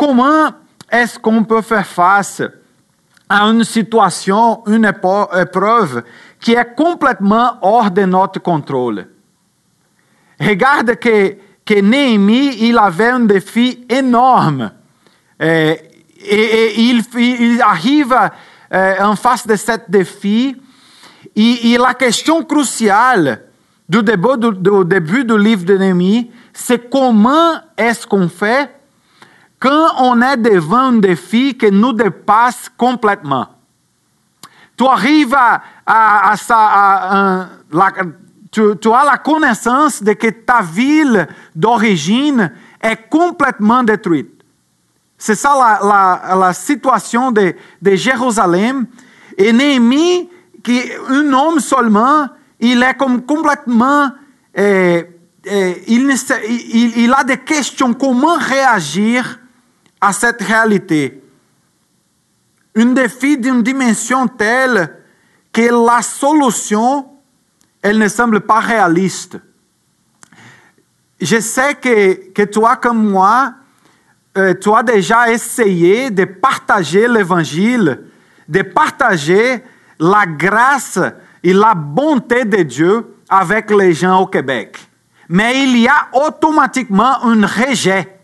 comment est-ce qu'on peut faire face à une situation, une épreuve qui est complètement hors de notre contrôle? Regarde que, que Néhémie, il avait un défi énorme. Euh, et, et il, il, arrive euh, en face de ce défi. Et, et la question cruciale du début du, du, début du livre de Néhémie, c'est comment est-ce qu'on fait quand on est devant un défi qui nous dépasse complètement. Tu arrives à, la, tu, as la connaissance de que ta ville d'origine est complètement détruite. C'est ça la, situation de, de Jérusalem. Et Néhémie, qui un homme seulement, il est complètement... Eh, eh, il, il, il a des questions, comment réagir à cette réalité. Un défi d'une dimension telle que la solution elle ne semble pas réaliste. Je sais que, que toi comme moi, euh, tu as déjà essayé de partager l'évangile, de partager la grâce et la bonté de Dieu avec les gens au Québec. Mais il y a automatiquement un rejet.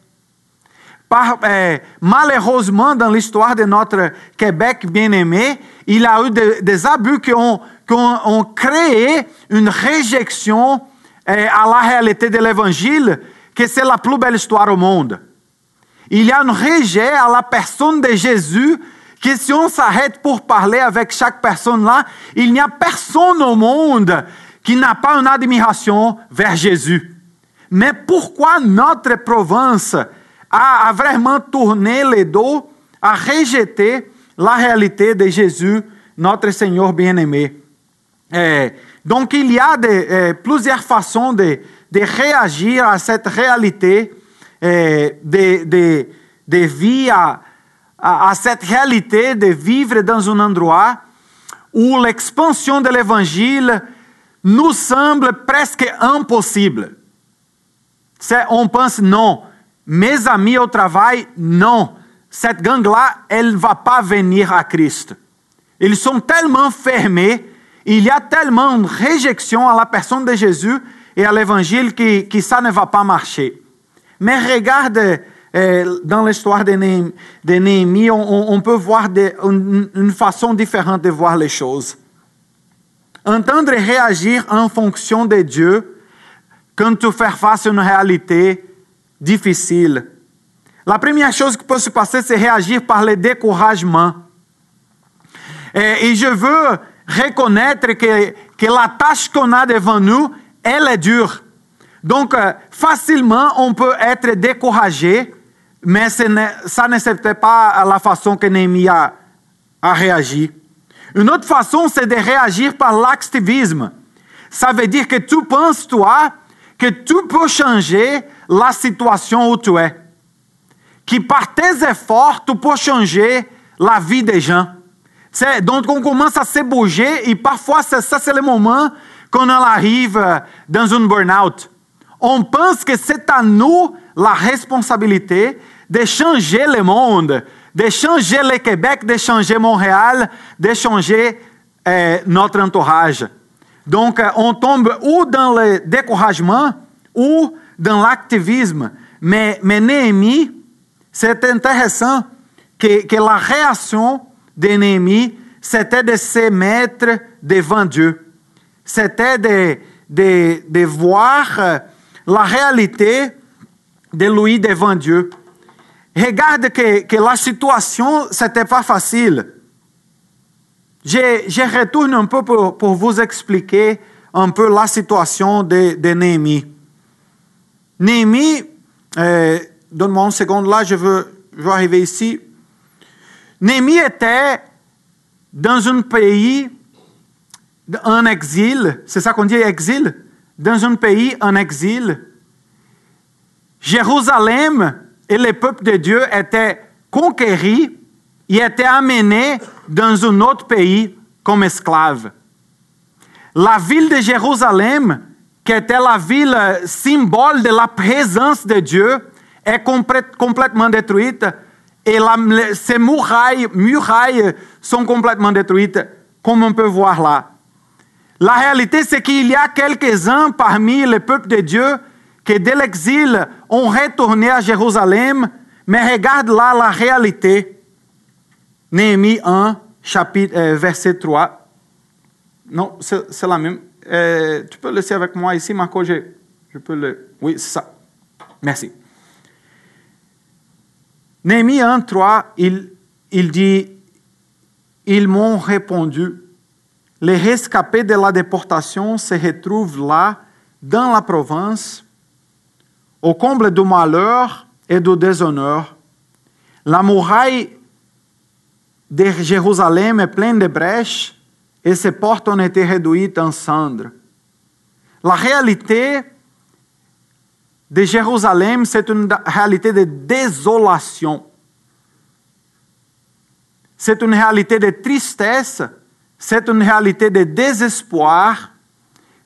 Par, euh, malheureusement, dans l'histoire de notre Québec bien-aimé, il y a eu de, des abus qui ont, qui ont, ont créé une réjection euh, à la réalité de l'Évangile, que c'est la plus belle histoire au monde. Il y a un rejet à la personne de Jésus, que si on s'arrête pour parler avec chaque personne là, il n'y a personne au monde qui n'a pas une admiration vers Jésus. Mais pourquoi notre province a, a vraiment tourné le dos, a rejeté la réalité de Jésus, notre Seigneur bien-aimé. Eh, donc, il y a de, eh, plusieurs façons de, de, réagir à cette réalité eh, de, de, de vie, à, à, à, cette réalité de vivre dans un endroit où l'expansion de l'Évangile nous semble presque impossible. On pense, non, mes amis au travail, non. Cette gang-là, elle ne va pas venir à Christ. Ils sont tellement fermés, il y a tellement de réjection à la personne de Jésus et à l'évangile que, ça ne va pas marcher. Mais regarde euh, dans l'histoire de, Néhémie, on, peut voir une, une façon différente de voir les choses. Entendre et réagir en fonction de Dieu quand tu fais face à une réalité difficile. La première chose qui peut se passer, c'est réagir par le découragement. Et, et, je veux reconnaître que, que la tâche qu'on a devant nous, elle est dure. Donc, euh, facilement, on peut être découragé, mais ce ça ne c'était pas la façon que Néhémie a, a réagi. Une autre façon, c'est de réagir par l'activisme. Ça veut dire que tu penses, toi, que tu peux changer la situation où tu es. Que par tes efforts, tu peux changer la vie des gens. Donc, on commence à se bouger et parfois, ça, c'est le moment qu'on arrive dans un burn-out. On pense que c'est à nous la responsabilité de changer le monde, de changer le Québec, de changer Montréal, de changer euh, notre entourage. Donc, on tombe ou dans le découragement ou dans l'activisme. Mais, mais Néhémie, c'est intéressant que, que la réaction de Néhémie, c'était de se mettre devant Dieu. C'était de, de, de voir la réalité de lui devant Dieu. Regarde que, que la situation, c'était pas facile. Je, retourne un peu pour, pour, vous expliquer un peu la situation de, de Néhémie. Néhémie, euh, donne-moi une seconde là, je veux, je veux arriver ici. Néhémie était dans un pays en exil, c'est ça qu'on dit exil? Dans un pays en exil. Jérusalem et le peuple de Dieu étaient conquéris et étaient amenés dans un autre pays comme esclaves. La ville de Jérusalem qui était la ville euh, symbole de la présence de Dieu, est complètement détruite et la, ces murailles, murailles sont complètement détruites, comme on peut voir là. La réalité, c'est qu'il y a quelques-uns parmi le peuple de Dieu qui, dès l'exil, ont retourné à Jérusalem, mais regarde là la réalité. Néhémie 1, chapitre, euh, verset 3. Non, c'est la même. Euh, tu peux laisser avec moi ici, Marco. Je, je peux. Oui, c'est ça. Merci. Néhémie 1, 3, il, il dit Ils m'ont répondu les rescapés de la déportation se retrouvent là, dans la province, au comble du malheur et du déshonneur. La muraille de Jérusalem est pleine de brèches et ses portes ont été réduites en cendres. La réalité de Jérusalem, c'est une réalité de désolation. C'est une réalité de tristesse c'est une réalité de désespoir,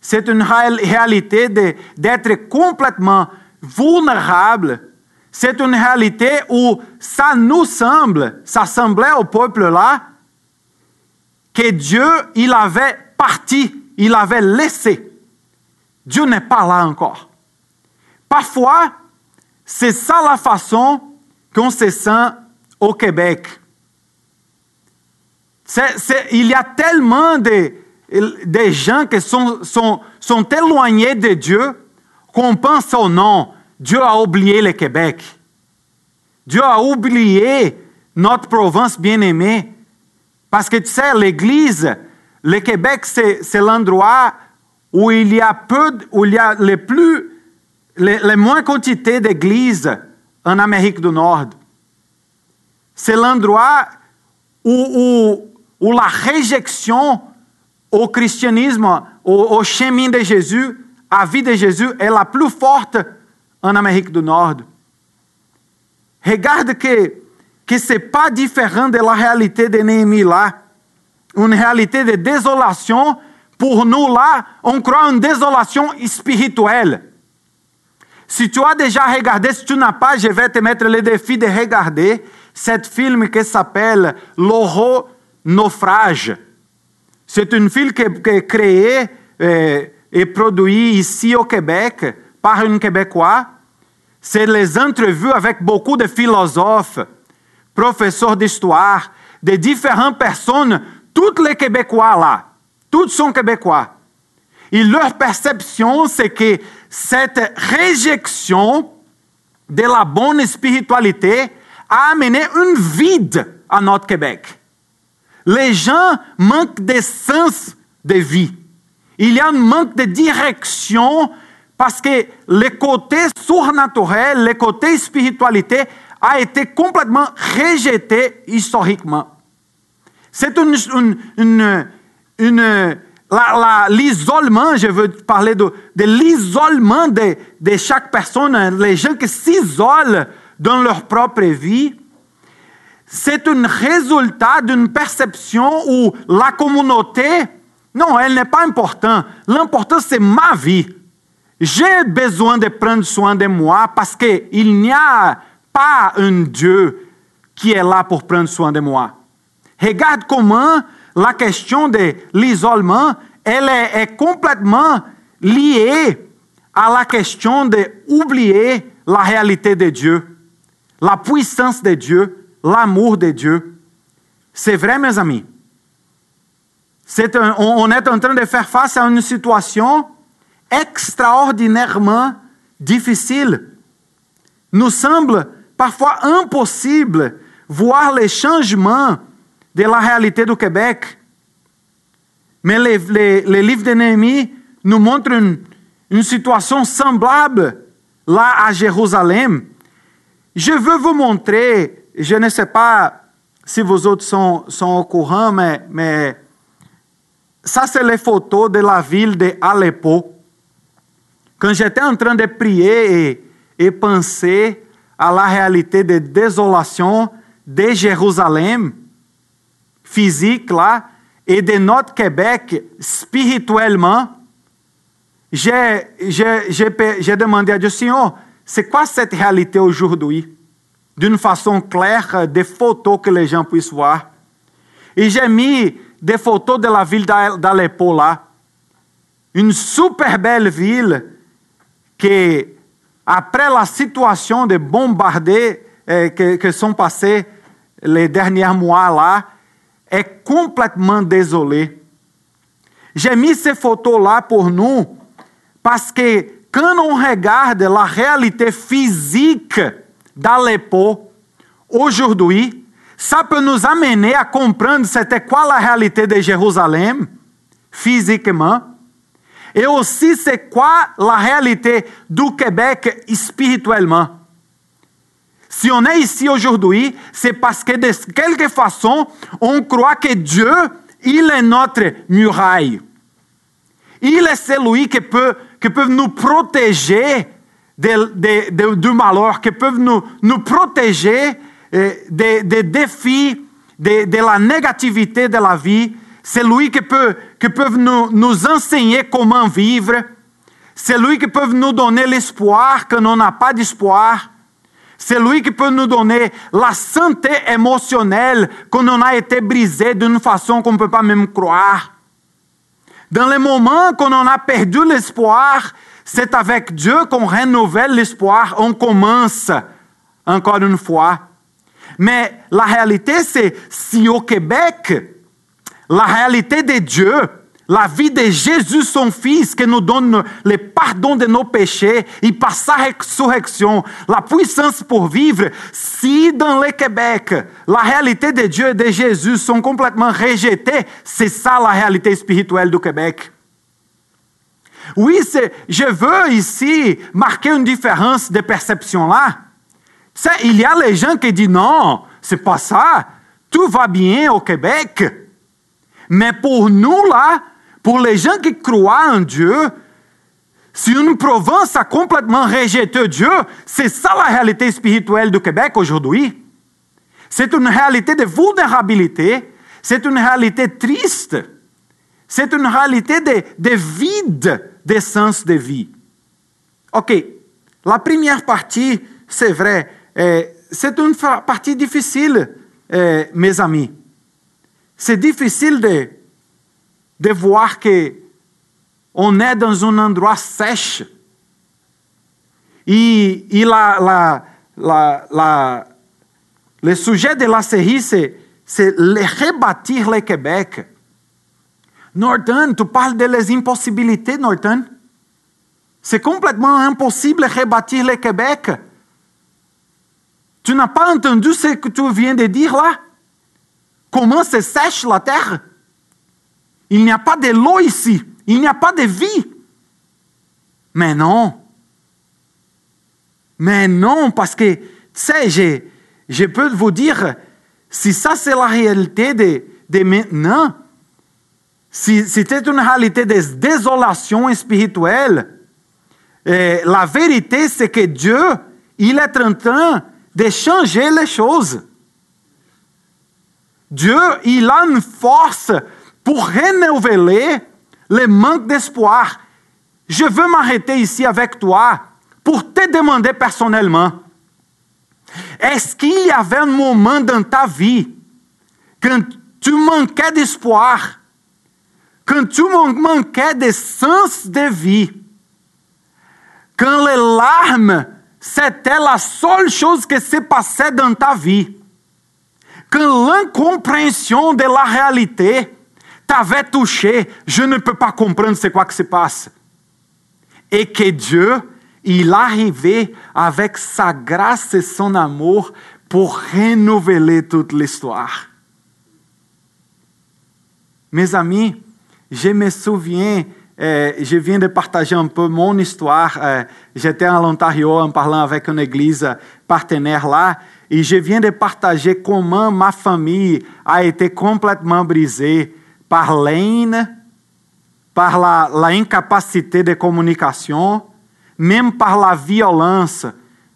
c'est une réalité d'être complètement vulnérable, c'est une réalité où ça nous semble, ça semblait au peuple là, que Dieu, il avait parti, il avait laissé. Dieu n'est pas là encore. Parfois, c'est ça la façon qu'on se sent au Québec il y a tellement de, gens qui sont, sont, éloignés de Dieu qu'on pense, oh non, Dieu a oublié le Québec. Dieu a oublié notre province bien-aimée. Parce que tu sais, l'Église, le Québec, c'est l'endroit où il y a peu, où il y a les plus, les, moins quantité d'églises en Amérique du Nord. C'est l'endroit où, la réjection au christianisme, au, au, chemin de Jésus, à vie de Jésus est la plus forte en Amérique du Nord. Regarde que, que n'est pas différent de la réalité de Néhémie là. Une réalité de désolation. Pour nous là, on croit une désolation spirituelle. Si tu as déjà regardé, si tu n'as pas, je vais te mettre le défi de regarder cette film qui s'appelle L'Oro Naufrage. C'est un film qui est créé euh, et produit ici au Québec par un Québécois. C'est les entrevues avec beaucoup de philosophes, professeurs d'histoire, de différentes personnes, toutes les Québécois là, toutes sont Québécois. Et leur perception, c'est que cette réjection de la bonne spiritualité a amené un vide à notre Québec. Les gens manquent de sens de vie. Il y a un manque de direction parce que le côté surnaturel, le côté spiritualité a été complètement rejeté historiquement. C'est une, une, une, l'isolement, je veux parler de, de l'isolement de, de chaque personne, les gens qui s'isolent dans leur propre vie c'est un résultat d'une perception où la communauté, non, elle n'est pas importante. L'important, c'est ma vie. J'ai besoin de prendre soin de moi parce qu'il n'y a pas un Dieu qui est là pour prendre soin de moi. Regarde comment la question de l'isolement, elle est, complètement liée à la question d'oublier la réalité de Dieu, la puissance de Dieu l'amour de Dieu. C'est vrai, mes amis? on est en train de faire face à une situation extraordinairement difficile. Nous semble parfois impossible voir les changements de la réalité du Québec. Mais les, les, les livres de Néhémie nous montrent une, une situation semblable là à Jérusalem. Je veux vous montrer je ne sais pas si vous autres sont, sont au courant, mais, mais ça, c'est les photos de la ville d'Aleppo. Quand j'étais en train de prier et penser à la réalité de désolation de Jérusalem, physique et de notre Québec spirituellement, j'ai demandé à Dieu, Seigneur, c'est quoi cette réalité aujourd'hui? d'une façon claire des photos que les gens puissent voir. Et j'ai mis des photos de la ville d'Aleppo là. Une super belle ville qui, après la situation de bombardés eh, que, que sont passés les derniers mois là, est complètement désolée. J'ai mis ces photos-là pour nous parce que quand on regarde la réalité physique d'Aleppo aujourd'hui, ça peut nous amener à comprendre c'était quoi la réalité de Jérusalem physiquement et aussi c'est quoi la réalité du Québec spirituellement? Si on est ici aujourd'hui, c'est parce que de quelque façon, on croit que Dieu, il est notre muraille. Il est celui qui peut, qui peut nous protéger du malheur, qui peut nous, nous protéger eh, des, défis, de, la négativité de la vie. C'est lui qui peut, qui peut nous, nous enseigner comment vivre. C'est lui qui peut nous donner l'espoir quand on n'a pas d'espoir. C'est lui qui peut nous donner la santé émotionnelle quand on a été brisé d'une façon qu'on ne peut pas même croire. Dans les moments qu'on en a perdu l'espoir, c'est avec Dieu qu'on renouvelle l'espoir, on commence encore une fois. Mais la réalité, c'est si au Québec, la réalité de Dieu, la vie de Jésus, son Fils, qui nous donne le pardon de nos péchés et par sa résurrection, la puissance pour vivre, si dans le Québec, la réalité de Dieu et de Jésus sont complètement rejetées, c'est ça la réalité spirituelle du Québec. Oui, je veux ici marquer une différence de perception là. Il y a les gens qui disent non, c'est pas ça, tout va bien au Québec. Mais pour nous là, pour les gens qui croient en Dieu, si une province a complètement rejeté Dieu, c'est ça la réalité spirituelle du Québec aujourd'hui. C'est une réalité de vulnérabilité, c'est une réalité triste, c'est une réalité de, de vide de sens de vie. Ok, la première partie, c'est vrai, euh, c'est une partie difficile, euh, mes amis. C'est difficile de de voir que on est dans un endroit sèche. Et, et la, la, la, la, le sujet de la série, c'est, c'est rebâtir le Québec. Norton, tu parles de les impossibilités, Norton. C'est complètement impossible de rebâtir le Québec. Tu n'as pas entendu ce que tu viens de dire là? Comment se sèche la terre? Il n'y a pas de l'eau ici. Il n'y a pas de vie. Mais non. Mais non, parce que, tu sais, je, peux vous dire, si ça c'est la réalité de, de maintenant, si c'était une réalité de désolation spirituelle, eh, la vérité c'est que Dieu, il est en train de changer les choses. Dieu, il a une force pour renouveler le manque d'espoir. Je veux m'arrêter ici avec toi pour te demander personnellement, est-ce qu'il y avait un moment dans ta vie quand tu manquais d'espoir, quand tu manquais de sens de vie, quand les larmes, c'était la seule chose qui se passait dans ta vie, quand l'incompréhension de la réalité t'avait touché, je ne peux pas comprendre c'est quoi que se passe. Et que Dieu, il arrivait avec sa grâce et son amour pour renouveler toute l'histoire. Mes amis, je me souviens, euh, je viens de partager un peu mon histoire. Euh, J'étais en Ontario en parlant avec une église partenaire là, et je viens de partager comment ma famille a été complètement brisée par l'haine, par la, la, incapacité de communication, même par la violence.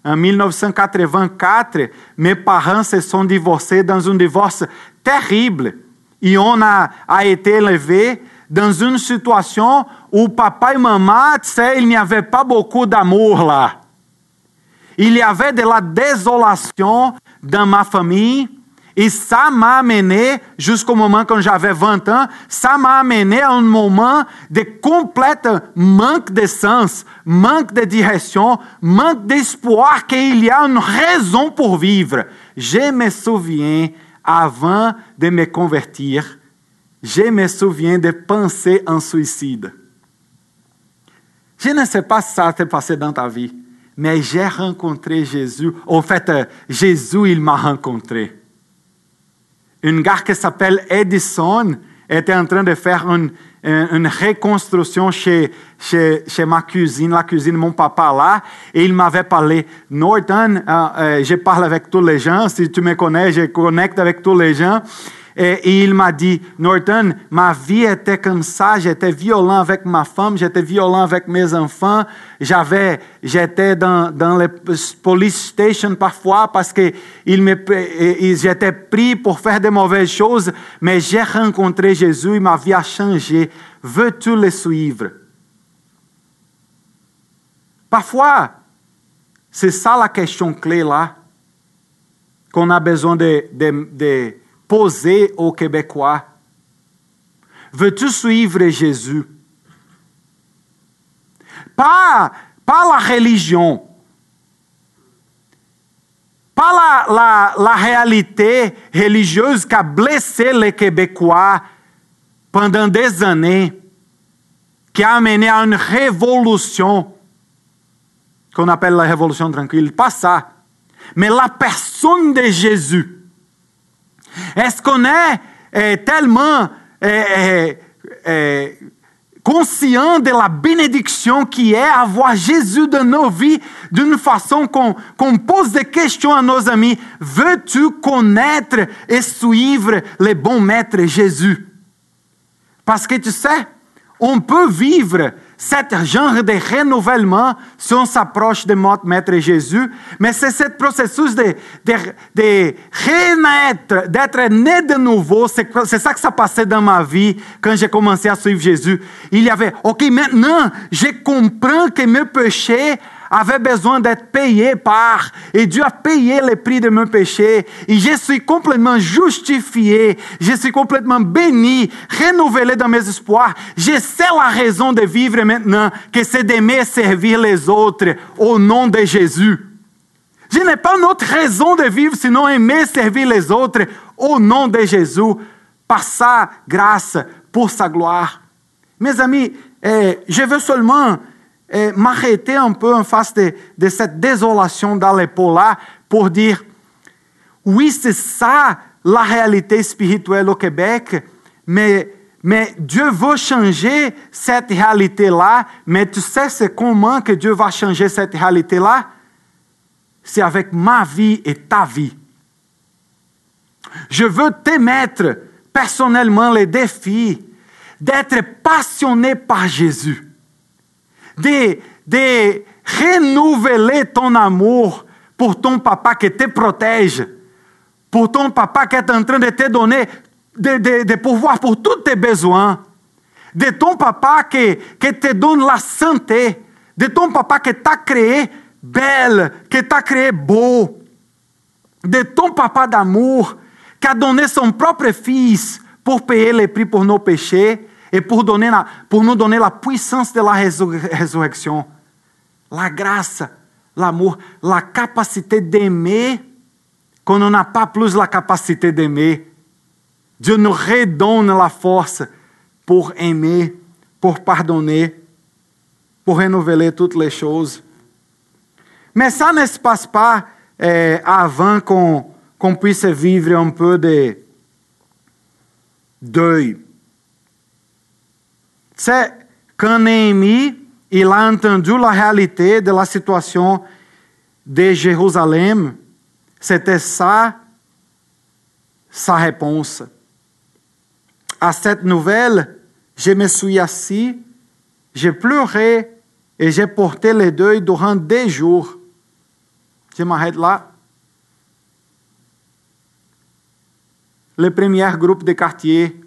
En 1984, mes parents se sont divorcés dans un divorce terrible. Et on a, a été élevé dans une situation où papa et maman, tu sais, il n'y avait pas beaucoup d'amour là. Il y avait de la désolation dans ma famille. Et ça m'a amené, jusqu'au moment quand j'avais 20 ans, ça m'a amené à un moment de complète manque de sens, manque de direction, manque d'espoir qu'il y a une raison pour vivre. Je me souviens, avant de me convertir, je me souviens de penser en suicide. Je ne sais pas si ça s'est passé dans ta vie, mais j'ai rencontré Jésus. En fait, Jésus, il m'a rencontré. Un gars qui s'appelle Edison était en train de faire une, une reconstruction chez, chez, chez, ma cuisine, la cuisine de mon papa là, et il m'avait parlé, Norton, euh, euh, je parle avec tous les gens, si tu me connais, je connecte avec tous les gens, et, il m'a dit, Norton, ma vie était comme ça, j'étais violent avec ma femme, j'étais violent avec mes enfants, j'avais, j'étais dans, dans les police station parfois parce que il me, j'étais pris pour faire de mauvaises choses, mais j'ai rencontré Jésus, ma vie a changé. Veux-tu le suivre? Parfois, c'est ça la question clé là, qu'on a besoin de, de poser aux Québécois. Veux-tu suivre Jésus? Pas, pas la religion, pas la, la, la réalité religieuse qui a blessé les Québécois pendant des années, qui a amené à une révolution qu'on appelle la révolution tranquille. Pas ça. Mais la personne de Jésus est-ce qu'on est, est, tellement est, est, conscient de la bénédiction qui est avoir Jésus dans nos vies d'une façon qu'on qu pose des questions à nos amis? Veux-tu connaître et suivre le bon maître Jésus? Parce que tu sais, on peut vivre cet genre de renouvellement si on s'approche de notre Maître Jésus, mais c'est ce processus de, de, de renaître, d'être né de nouveau. C'est ça que ça passait dans ma vie quand j'ai commencé à suivre Jésus. Il y avait, ok, maintenant, je comprends que mes péchés avait besoin d'être payé par, et Dieu a payé le prix de mon péché, et je suis complètement justifié, je suis complètement béni, renouvelé dans mes espoirs. Je sais la raison de vivre maintenant, que c'est d'aimer servir les autres au nom de Jésus. Je n'ai pas une autre raison de vivre sinon aimer servir les autres au nom de Jésus, par sa grâce, pour sa gloire. Mes amis, eh, je veux seulement m'arrêter un peu en face de, cette désolation dans l'épaule-là pour dire, oui, c'est ça la réalité spirituelle au Québec, mais, mais Dieu veut changer cette réalité-là, mais tu sais c'est comment que Dieu va changer cette réalité-là? C'est avec ma vie et ta vie. Je veux te mettre personnellement le défi d'être passionné par Jésus de, de renouveler ton amour pour ton papa qui te protège, pour ton papa qui est en train de te donner de, de, de pouvoir pour tous tes besoins, de ton papa qui, qui te donne la santé, de ton papa qui t'a créé belle, qui t'a créé beau, de ton papa d'amour qui a donné son propre fils pour payer le prix pour nos péchés et pour, donner la, pour nous donner la puissance de la résurrection, la grâce, l'amour, la capacité d'aimer quand on n'a pas plus la capacité d'aimer. Dieu nous redonne la force pour aimer, pour pardonner, pour renouveler toutes les choses. Mais ça ne se passe pas eh, avant qu'on qu puisse vivre un peu de deuil. C'est quand Néhémie il a entendu la réalité de la situation de Jérusalem, c'était ça sa réponse. À cette nouvelle, je me suis assis, j'ai pleuré et j'ai porté le deuil durant des jours. Je m'arrête là. Le premier groupe de quartier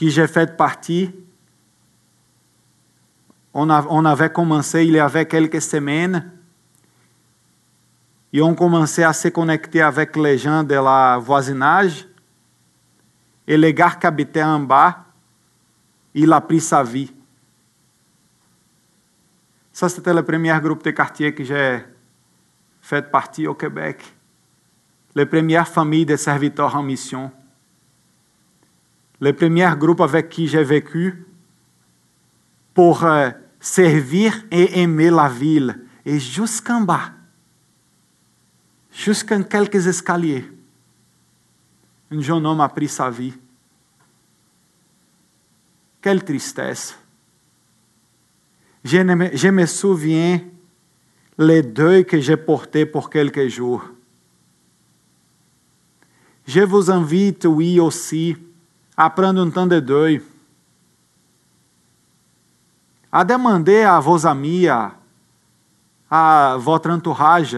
qui j'ai fait partie. On, on avait commencé il y avait quelques semaines et ont commencé à se connecter avec les gens de la voisinage. Et le gars qui habitait en bas, il a pris sa vie. Ça, c'était le premier groupe de quartier que j'ai fait partie au Québec. Les premières familles de serviteurs en mission. Le premier groupe avec qui j'ai vécu pour euh, servir et aimer la ville. Et jusqu'en bas, jusqu'en quelques escaliers, un jeune homme a pris sa vie. Quelle tristesse. Je me, je me souviens les deuils que j'ai portés pour quelques jours. Je vous invite, oui aussi, à prendre un temps de deuil, à demander à vos amis, à, à votre entourage,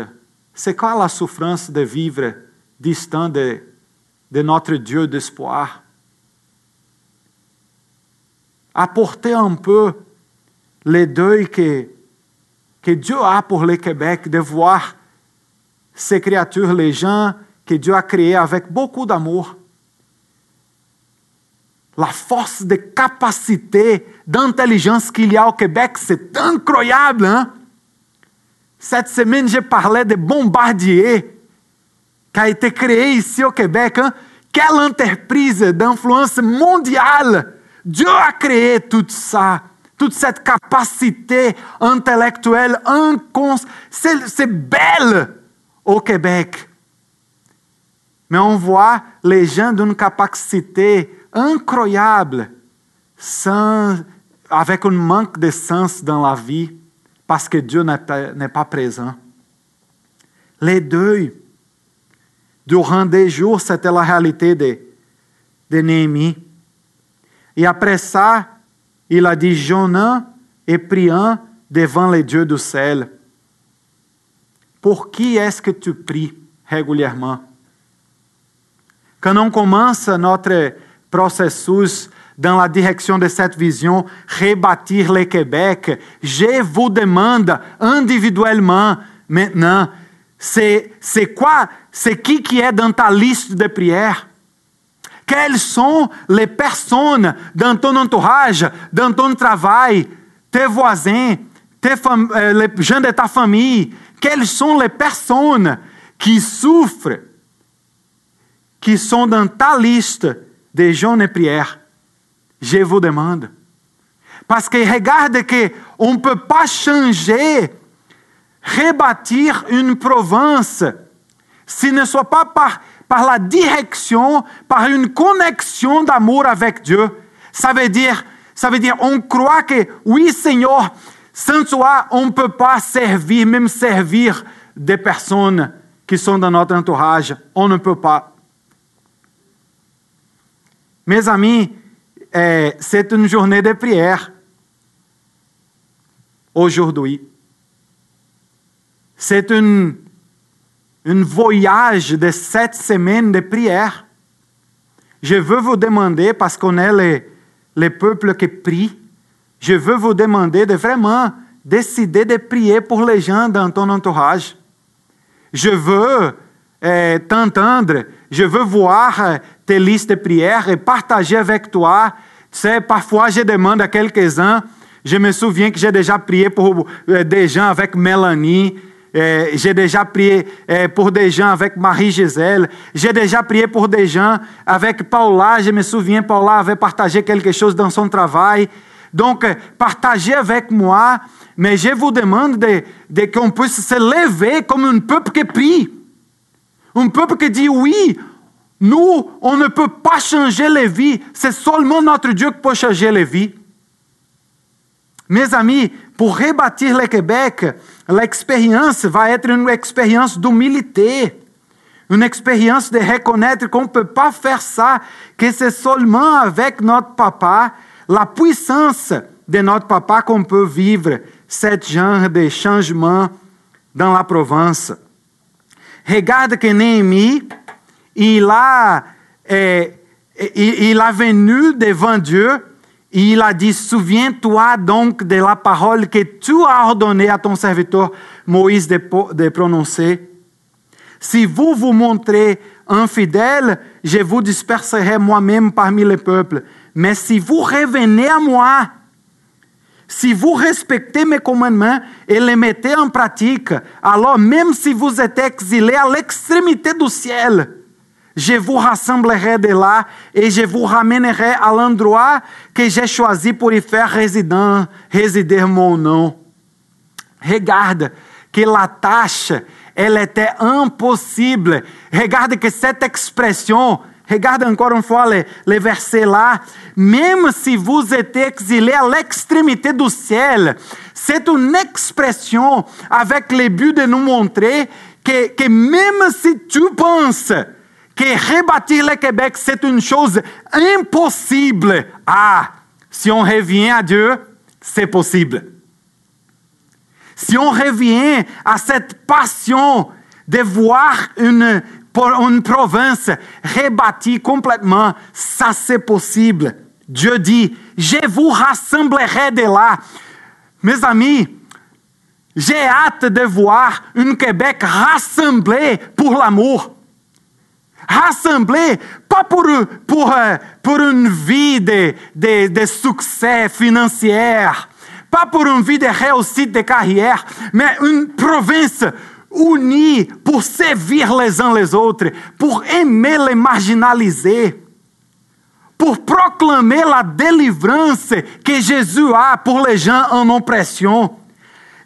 c'est quoi la souffrance de vivre distant de, notre Dieu d'espoir. Apporter un peu le deuil que, que Dieu a pour le Québec, de voir ces créatures, les gens que Dieu a créés avec beaucoup d'amour. La force de capacité, d'intelligence qu'il y a au Québec, c'est incroyable. Hein? Cette semaine, j'ai parlé de Bombardier, qui a été créé ici au Québec. Hein? Quelle entreprise d'influence mondiale! Dieu a créé tout ça toute cette capacité intellectuelle, c'est belle au Québec. Mais on voit les gens d'une capacité incroyable, sans, avec un manque de sens dans la vie, parce que Dieu n'est pas présent. Les deuils, durant des jours, c'était la réalité de, de Néhémie. Et après ça, il a dit jeûnant et priant devant les dieux du ciel. Pour qui est-ce que tu pries régulièrement? Quand on commence notre processus dans la direction de cette vision, rebâtir le Québec, je vous demande individuellement maintenant, c'est quoi, c'est qui qui est dans ta liste de prières? Quelles sont les personnes dans ton entourage, dans ton travail, tes voisins, tes euh, les gens de ta famille? Quelles sont les personnes qui souffrent, qui sont dans ta liste prières? Je vous demande. Parce que regarde que on ne peut pas changer, rebâtir une province, s'il ne soit pas par par la direction, par une connexion d'amour avec Dieu. Ça veut dire, ça veut dire, on croit que oui, Seigneur, sans toi, on ne peut pas servir, même servir des personnes qui sont dans notre entourage. On ne peut pas. Mes amis, eh, c'est une journée de prière aujourd'hui. C'est un voyage de sept semaines de prière. Je veux vous demander, parce qu'on est le, le peuple qui prie, je veux vous demander de vraiment décider de prier pour les gens dans ton entourage. Je veux eh, t'entendre, je veux voir eh, tes de prières partager avec toi. Tu sais, parfois je demande à quelques-uns, je me souviens que j'ai déjà prié pour eh, des gens avec Mélanie, é, j'ai déjà prié é, pour des gens avec Marie-Gisèle. J'ai déjà prié pour des gens avec Paula. Je me souviens, Paula avait partagé quelque chose dans son travail. Donc, partagez avec moi. Mais je vous demande de, de qu'on puisse se lever comme un peuple qui prie. Un peuple qui dit oui, nous, on ne peut pas changer les vies. C'est seulement notre Dieu qui peut changer les vies. Mes amis, pour rebâtir le Québec, l'expérience va être une expérience d'humilité, une expérience de reconnaître qu'on ne peut pas faire ça, que c'est seulement avec notre papa, la puissance de notre papa qu'on peut vivre ce genre de changement dans la province. Regarde que Néhémie, il a, eh, il a venu devant Dieu il a dit, souviens-toi donc de la parole que tu as ordonné à ton serviteur Moïse de, de prononcer. Si vous vous montrez infidèle, je vous disperserai moi-même parmi les peuples. Mais si vous revenez à moi, si vous respectez mes commandements et les mettez en pratique, alors même si vous êtes exilés à l'extrémité du ciel, je vous rassemblerai de là et je vous ramènerai à l'endroit que j'ai choisi pour y faire résider, résider mon nom. Regarde que la tâche, elle était impossible. Regarde que cette expression, regarde encore une fois le, le verset là, même si vous êtes exilés à l'extrémité du ciel, c'est une expression avec le but de nous montrer que, que même si tu penses que rebâtir le Québec, c'est une chose impossible, ah, si on revient à Dieu, c'est possible. Si on revient à cette passion de voir une, province rebâtie complètement, ça c'est possible. Dieu dit, je vous rassemblerai de là. Mes amis, j'ai hâte de voir un Québec rassemblé pour l'amour. Rassemblé, pas pour, pour, pour une vie de, de, de succès financier, pas pour une vie de réussite de carrière, mais une province unie pour servir les uns les autres, pour aimer les marginalisés, pour proclamer la délivrance que Jésus a pour les gens en oppression.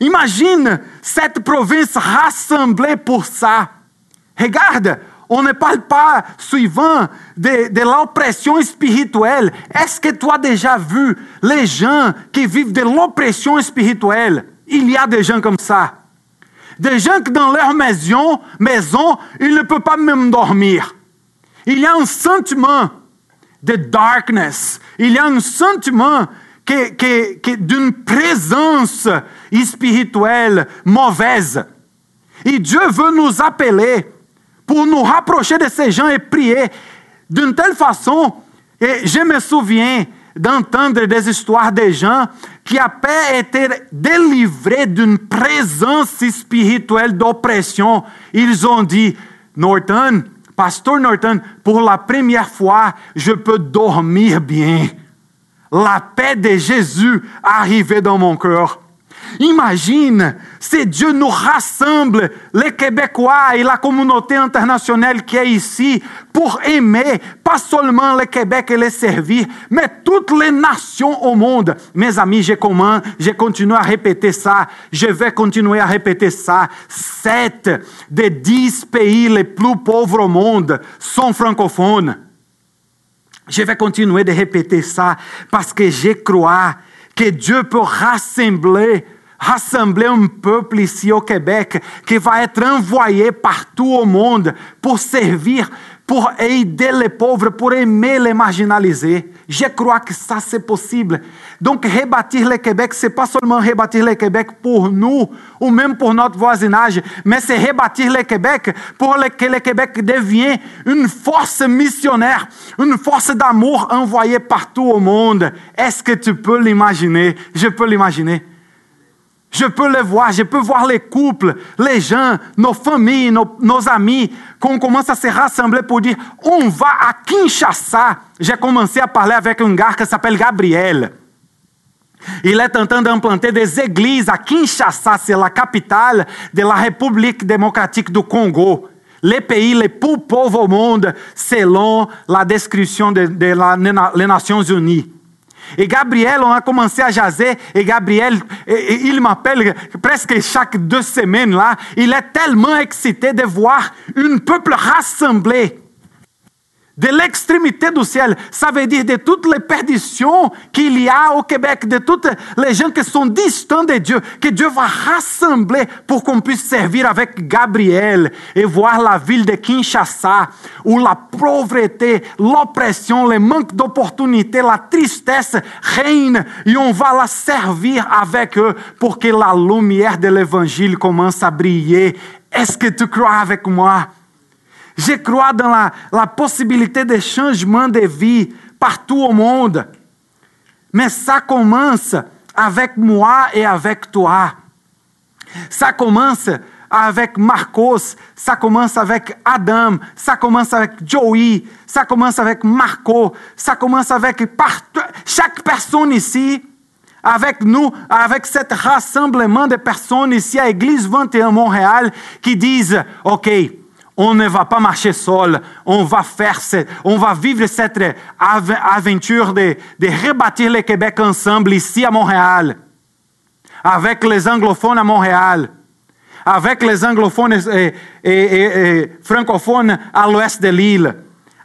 Imagine cette province rassemblée pour ça. Regarde, on ne parle pas suivant de, de l'oppression spirituelle. Est-ce que tu as déjà vu les gens qui vivent de l'oppression spirituelle? Il y a des gens comme ça? Des gens qui dans leur maison, maison, ils ne peuvent pas même dormir. Il y a un sentiment de darkness. Il y a un sentiment que, que d'une présence spirituelle mauvaise. Et Dieu veut nous appeler pour nous rapprocher de ces gens et prier d'une telle façon. Et je me souviens d'entendre des histoires de gens qui, après être délivrés d'une présence spirituelle d'oppression, ils ont dit, Norton, Pasteur Norton, pour la première fois, je peux dormir bien. La paix de Jésus arrivait dans mon cœur. Imagine se Dieu nous rassemble, les Québécois et la communauté internationale qui est ici, pour aimer pas seulement le Québec et les servir, mais toutes les nations au monde. Mes amis, je commence, je continue à répéter ça, je vais continuer à répéter ça. Sept des dix pays les plus pauvres au monde sont francophones. Je vais continuer de répéter ça parce que je crois que Dieu peut rassembler rassembler un peuple ici au Québec qui va être envoyé partout au monde pour servir, pour aider les pauvres, pour aimer les marginalisés. Je crois que ça c'est possible. Donc rebâtir le Québec, c'est pas seulement rebâtir le Québec pour nous ou même pour notre voisinage, mais c'est rebâtir le Québec pour que le Québec devienne une force missionnaire, une force d'amour envoyée partout au monde. Est-ce que tu peux l'imaginer? Je peux l'imaginer. Je peux le voir, je peux voir les couples, les gens, nos familles, nos, nos amis, qu'on commence à se rassembler pour dire on va à Kinshasa. J'ai commencé à parler avec un gars qui s'appelle Gabriel. Il est en train d'implanter des églises à Kinshasa, c'est la capitale de la République démocratique du Congo. Le pays le plus pauvre au monde, selon la description de, de les Nations Unies. Et Gabriel, on a commencé à jaser, et Gabriel, il m'appelle presque chaque deux semaines là. Il est tellement excité de voir un peuple rassemblé de l'extrémité du ciel. Ça veut dire de toutes les perditions qu'il y a au Québec, de toutes les gens qui sont distants de Dieu, que Dieu va rassembler pour qu'on puisse servir avec Gabriel et voir la ville de Kinshasa, où la pauvreté, l'oppression, le manque d'opportunités, la tristesse règne, et on va la servir avec eux pour que la lumière de l'évangile commence à briller. Est-ce que tu crois avec moi? Je crois dans la, la possibilité de changement de vie partout au monde. Mais ça commence avec moi et avec toi. Ça commence avec Marcos, ça commence avec Adam, ça commence avec Joey, ça commence avec Marco, ça commence avec chaque personne ici, avec nous, avec cet rassemblement de personnes ici à Église 21 Montréal qui disent, OK, on ne va pas marcher seul, on va faire, on va vivre cette aventure de, de rebâtir le Québec ensemble ici à Montréal, avec les anglophones à Montréal, avec les anglophones et, et, et francophones à l'ouest de l'île,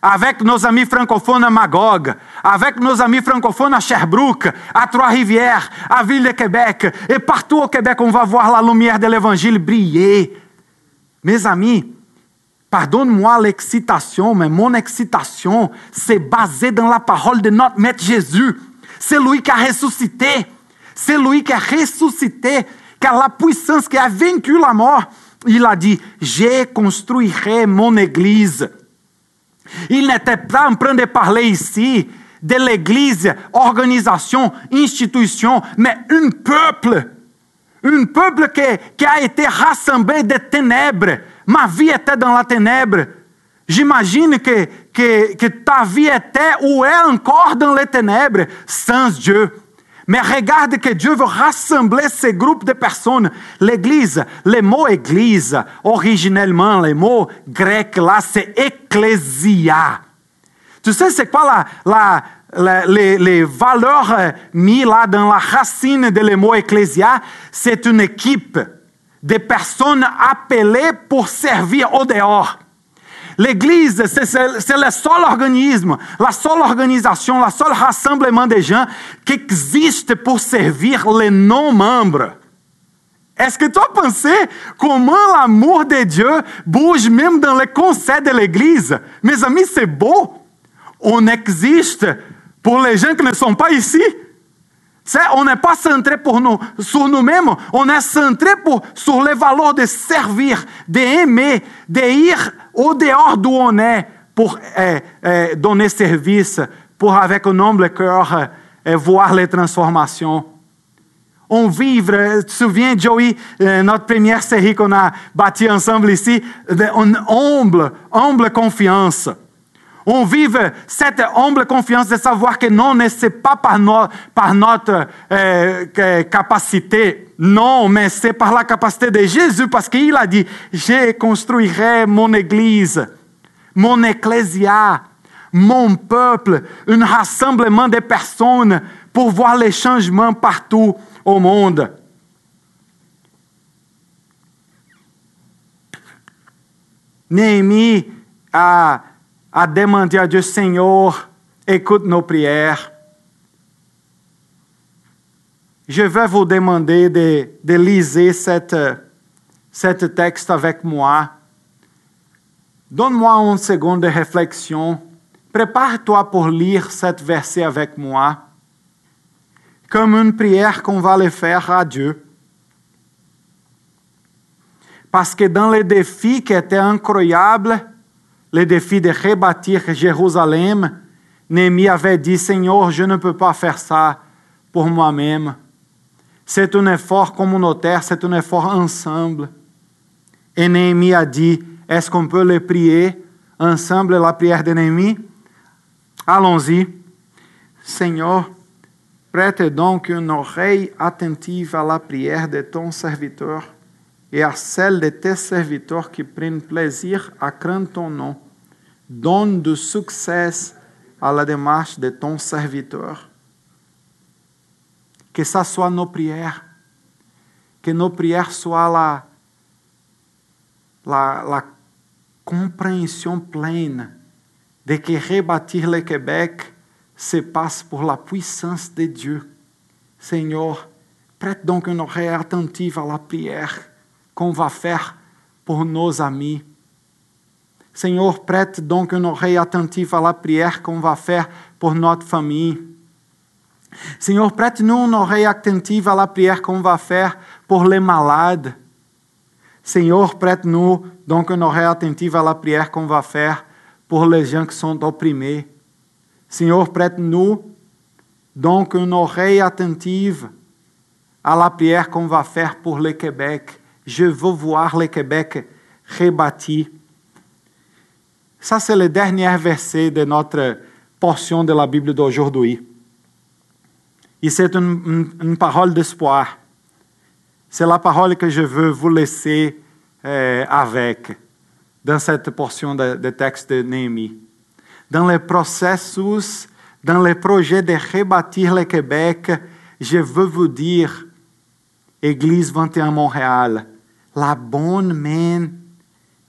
avec nos amis francophones à Magog, avec nos amis francophones à Sherbrooke, à Trois-Rivières, à Ville-de-Québec, et partout au Québec, on va voir la lumière de l'Évangile briller. Mes amis, Pardonne-moi l'excitation, mais mon excitation, c'est basé dans la parole de notre Maître Jésus. C'est lui qui a ressuscité. C'est lui qui a ressuscité, a la puissance, qui a vaincu la mort. Il a dit, je construirai mon église. Il n'était pas en train de parler ici de l'église, organisation, institution, mais un peuple. Un peuple qui, qui a été rassemblé des ténèbres Ma vie était dans la ténèbre. J'imagine que, que, que ta vie était ou est encore dans les ténèbres sans Dieu. Mais regarde que Dieu veut rassembler ces groupes de personnes. L'église, le mot église, originellement, le mot grec là, c'est ecclésia. Tu sais, c'est quoi la, la, les, les, valeurs euh, mises là dans la racine de le mot ecclésia? C'est une équipe des personnes appelées pour servir au dehors. L'Église, c'est le seul organisme, la seule organisation, le seul rassemblement de gens qui existe pour servir les non-membres. Est-ce que tu as pensé comment l'amour de Dieu bouge même dans le conseil de l'Église? Mes amis, c'est beau. On existe pour les gens qui ne sont pas ici. On n'est pas centré pour nous, sur nous-mêmes, on est centré pour, sur les valeurs de servir, d'aimer, d'ir au dehors d'où on est pour eh, eh, donner service, pour avec un humble cœur eh, voir les transformations. On vivre, tu te souviens, Joey, notre première série qu'on a bâtie ensemble ici, une humble, humble confiance. On vive cette humble confiance de savoir que non, c'est pas par, par notre euh, capacité, non, mais c'est par la capacité de Jésus, parce qu'il a dit, je construirai mon église, mon ecclésia, mon peuple, un rassemblement de personnes pour voir les changements partout au monde. Néhémie a a demander à Dieu, Seigneur, écoute nos prières. Je vais vous demander de, de lire cette, cette texte avec moi. Donne-moi une seconde de réflexion. Prépare-toi pour lire cette verset avec moi, comme une prière qu'on va le faire à Dieu. Parce que dans les défis qui étaient incroyables, le défi de rebâtir Jérusalem, Néhémie avait dit, Seigneur, je ne peux pas faire ça pour moi-même. C'est un effort communautaire, c'est un effort ensemble. Et Néhémie a dit, est-ce qu'on peut le prier ensemble la prière de Néhémie? Allons-y. Seigneur, prête donc une oreille attentive à la prière de ton serviteur et à celle de tes serviteurs qui prennent plaisir à craindre ton nom. Donne du succès à la démarche de ton serviteur. Que ça soit nos prières, que nos prières soient la, la, la compréhension pleine de que rebâtir le Québec se passe pour la puissance de Dieu. Seigneur, prête donc une oreille attentive à la prière qu'on va faire pour nos amis. Seigneur, prête donc une oreille attentive à la prière qu'on va faire pour notre famille. Seigneur, prête-nous une oreille attentive à la prière qu'on va faire pour les malades. Seigneur, prête-nous donc une oreille attentive à la prière qu'on va faire pour les gens qui sont opprimés. Seigneur, prête-nous donc une oreille attentive à la prière qu'on va faire pour le Québec je veux voir le Québec rebâti. Ça, c'est le dernier verset de notre portion de la Bible d'aujourd'hui. Et c'est une, parole d'espoir. C'est la parole que je veux vous laisser euh, avec dans cette portion de, de texte de Néhémie. Dans le processus, dans le projet de rebâtir le Québec, je veux vous dire, Église 21 Montréal, la bonne main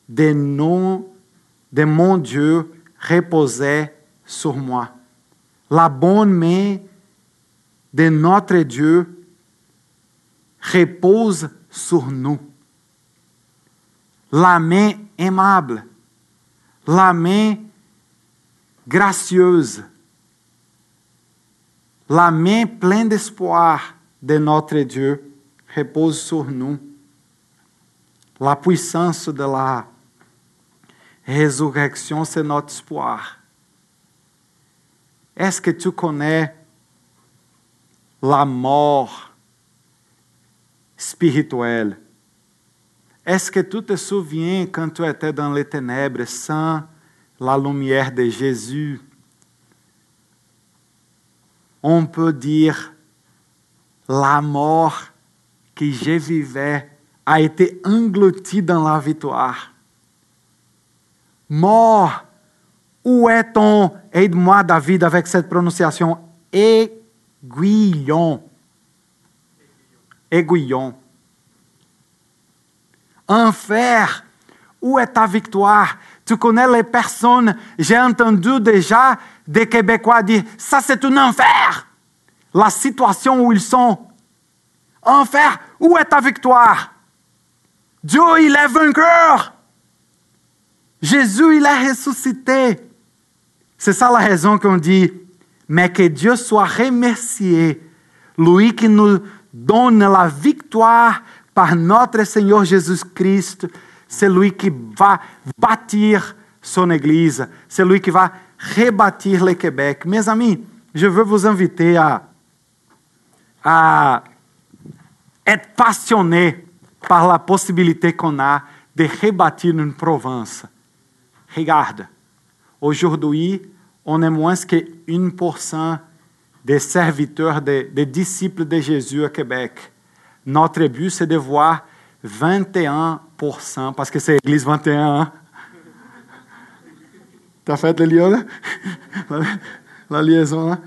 de, nos, de mon Dieu reposait sur moi. La bonne main de notre Dieu repose sur nous. La main aimable, la main gracieuse, la main pleine d'espoir de notre Dieu repose sur nous. La puissance de la résurrection, c'est notre espoir. Est-ce que tu connais la mort spirituelle? Est-ce que tu te souviens quand tu étais dans les ténèbres sans la lumière de Jésus? On peut dire la mort que je vivais a été engloutie dans la victoire. Mort, où est ton, aide-moi David avec cette prononciation, aiguillon. Aiguillon. Enfer, où est ta victoire? Tu connais les personnes, j'ai entendu déjà des Québécois dire, ça c'est un enfer. La situation où ils sont. Enfer, où est ta victoire? Dieu, il est vainqueur. Jésus, il est ressuscité. C'est ça la raison qu'on dit, mais que Dieu soit remercié, lui qui nous donne la victoire par notre Seigneur Jésus-Christ, c'est lui qui va bâtir son Église, c'est lui qui va rebâtir le Québec. Mes amis, je veux vous inviter à, à être passionnés par la possibilité qu'on a de rebâtir une province. Regarde, aujourd'hui, on est moins que 1% des serviteurs, des, des disciples de Jésus au Québec. Notre but, c'est de voir 21%, parce que c'est l'Église 21. T'as fait le lien, là? La liaison, là?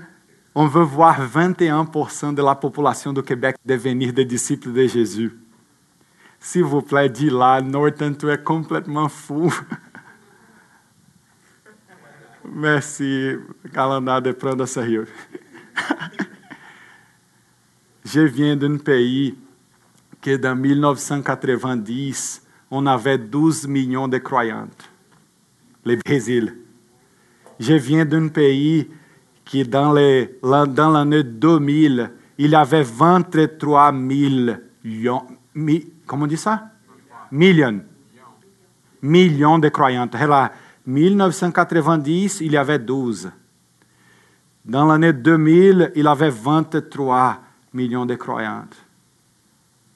On veut voir 21% de la population do Québec devenir des disciples de Jésus. S'il vous plaît, dis là, Norton, tu es complètement fou. Merci, Calandar, de prendre au sérieux. Je viens d'un pays que, dans 1990, on avait 12 millions de croyants. Le Brésil. Je viens d'un pays qui, dans l'année 2000, il avait 23 000 mi, comment on dit ça? Millions. Millions de croyants. Là, 1990, il y avait 12. Dans l'année 2000, il y avait 23 millions de croyants.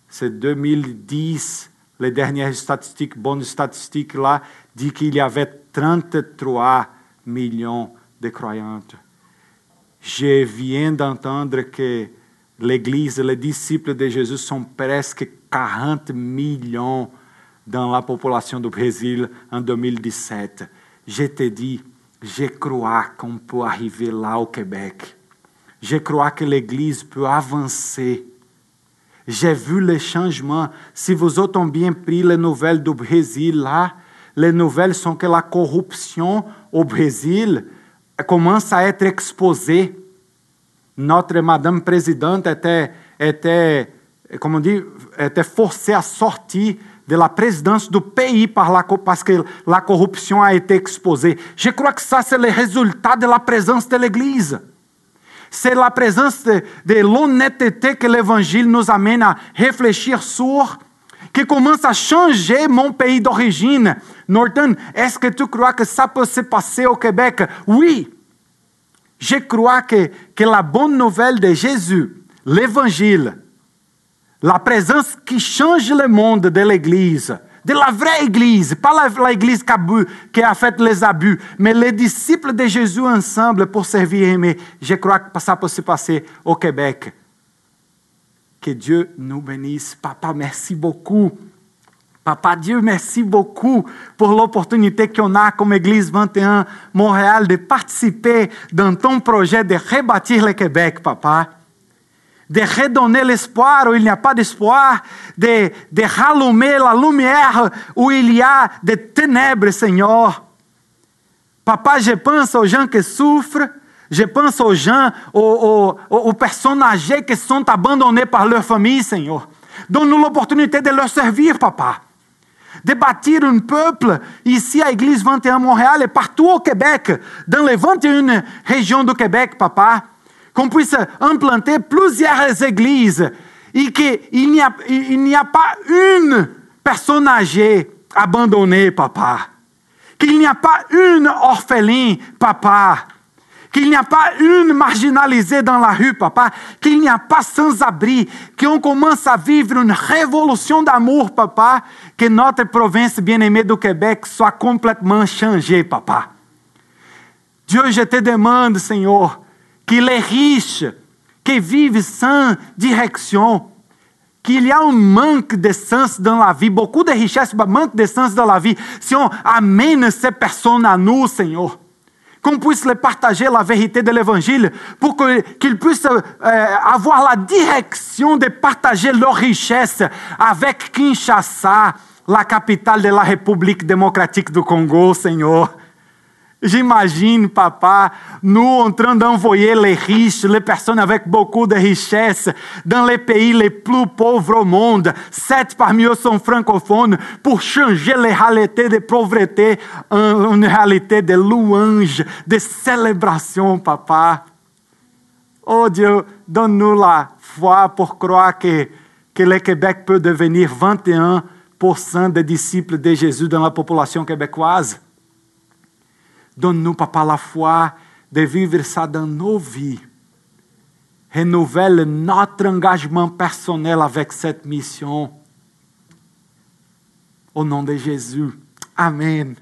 C'est 2010, les dernières statistiques, bonnes statistiques là, dit qu'il y avait 33 millions de croyants. Je viens d'entendre que l'Église, les disciples de Jésus sont presque 40 millions dans la population du Brésil en 2017. Je te dis, je crois qu'on peut arriver là au Québec. Je crois que l'Église peut avancer. J'ai vu les changements. Si vous avez bien pris les nouvelles du Brésil là, les nouvelles sont que la corruption au Brésil commence à être exposée. Notre Madame Présidente était, était, comme on dit, était forcée à sortir de la présidence du pays par parce que la corruption a été exposée. Je crois que ça, c'est le résultat de la présence de l'Église. C'est la présence de, de l'honnêteté que l'Évangile nous amène à réfléchir sur, qui commence à changer mon pays d'origine. Norton, est-ce que tu crois que ça peut se passer au Québec? Oui. Je crois que, que la bonne nouvelle de Jésus, l'Évangile, la présence qui change le monde de l'Église, de la vraie Église, pas l'Église qui a fait les abus, mais les disciples de Jésus ensemble pour servir et aimer. Je crois que ça peut se passer au Québec. Que Dieu nous bénisse. Papa, merci beaucoup. Papa Dieu, merci beaucoup pour l'opportunité qu'on a comme Église 21 Montréal de participer dans ton projet de rebâtir le Québec, Papa. De redonner l'espoir où il n'y a pas d'espoir, de, de rallumer la lumière où il y a des ténèbres, Seigneur. Papa, je pense aux gens qui souffrent, je pense aux gens, aux, aux, aux personnes âgées qui sont abandonnées par leur famille, Seigneur. Donne-nous l'opportunité de leur servir, Papa de bâtir un peuple ici à Église 21 Montréal et partout au Québec, dans les 21 régions du Québec, papa, qu'on puisse implanter plusieurs églises et qu'il n'y a, il a pas une personne âgée abandonnée, papa. Qu'il n'y a pas une orpheline, papa qu'il n'y a pas une marginalisée dans la rue, papa, qu'il n'y a pas sans-abri, qu'on commence à vivre une révolution d'amour, papa, que notre province bien-aimée du Québec soit complètement changée, papa. Dieu, je te demande, Senhor, que les riches qui vivent sans direction, qu'il y a un manque de sens dans la vie, beaucoup de richesses, mais manque de sens dans la vie. On amène ces personnes à nous, Senhor, qu'on puisse les partager la vérité de l'évangile pour qu'ils puissent euh, avoir la direction de partager leur richesse avec Kinshasa, la capitale de la République démocratique du Congo, Senhor. J'imagine, papa, nous en train d'envoyer les riches, les personnes avec beaucoup de richesses dans les pays les plus pauvres au monde. Sept parmi eux sont francophones pour changer les réalités de pauvreté en une réalité de louange, de célébration, papa. Oh Dieu, donne-nous la foi pour croire que, que le Québec peut devenir 21% des disciples de Jésus dans la population québécoise. Donne-nous, papa, la foi de vivre ça dans nos vies. Renouvelle notre engagement personnel avec cette mission. Au nom de Jésus. Amen.